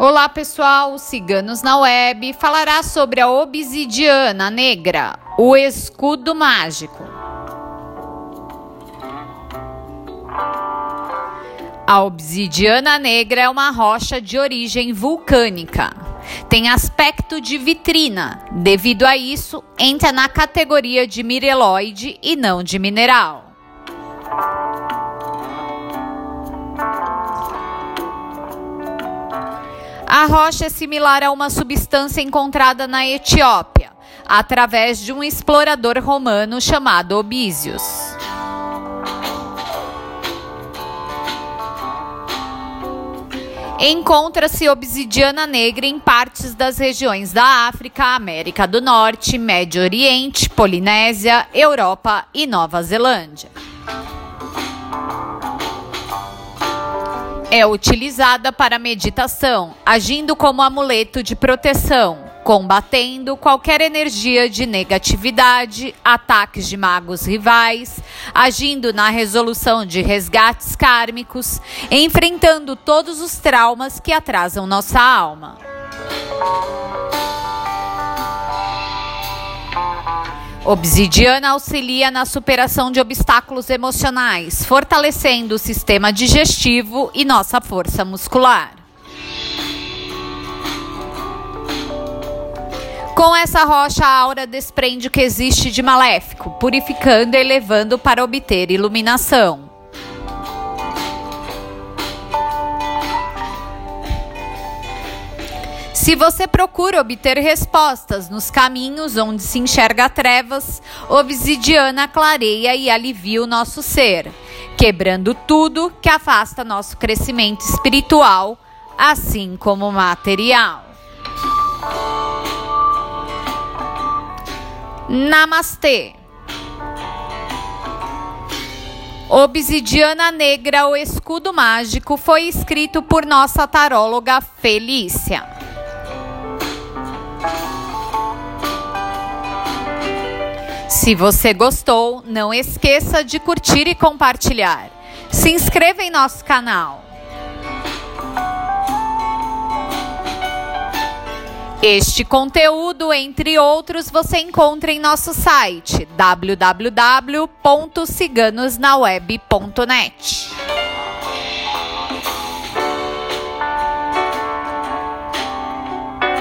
Olá pessoal, Ciganos na Web falará sobre a obsidiana negra, o escudo mágico. A obsidiana negra é uma rocha de origem vulcânica. Tem aspecto de vitrina, devido a isso, entra na categoria de mireloide e não de mineral. A rocha é similar a uma substância encontrada na Etiópia, através de um explorador romano chamado Obísios. Encontra-se obsidiana negra em partes das regiões da África, América do Norte, Médio Oriente, Polinésia, Europa e Nova Zelândia. É utilizada para meditação, agindo como amuleto de proteção, combatendo qualquer energia de negatividade, ataques de magos rivais, agindo na resolução de resgates kármicos, enfrentando todos os traumas que atrasam nossa alma. Obsidiana auxilia na superação de obstáculos emocionais, fortalecendo o sistema digestivo e nossa força muscular. Com essa rocha, a aura desprende o que existe de maléfico, purificando e elevando para obter iluminação. Se você procura obter respostas nos caminhos onde se enxerga trevas, obsidiana clareia e alivia o nosso ser, quebrando tudo que afasta nosso crescimento espiritual, assim como material. Namastê. Obsidiana Negra, o escudo mágico, foi escrito por nossa taróloga Felícia. Se você gostou, não esqueça de curtir e compartilhar. Se inscreva em nosso canal. Este conteúdo, entre outros, você encontra em nosso site www.ciganosnaweb.net.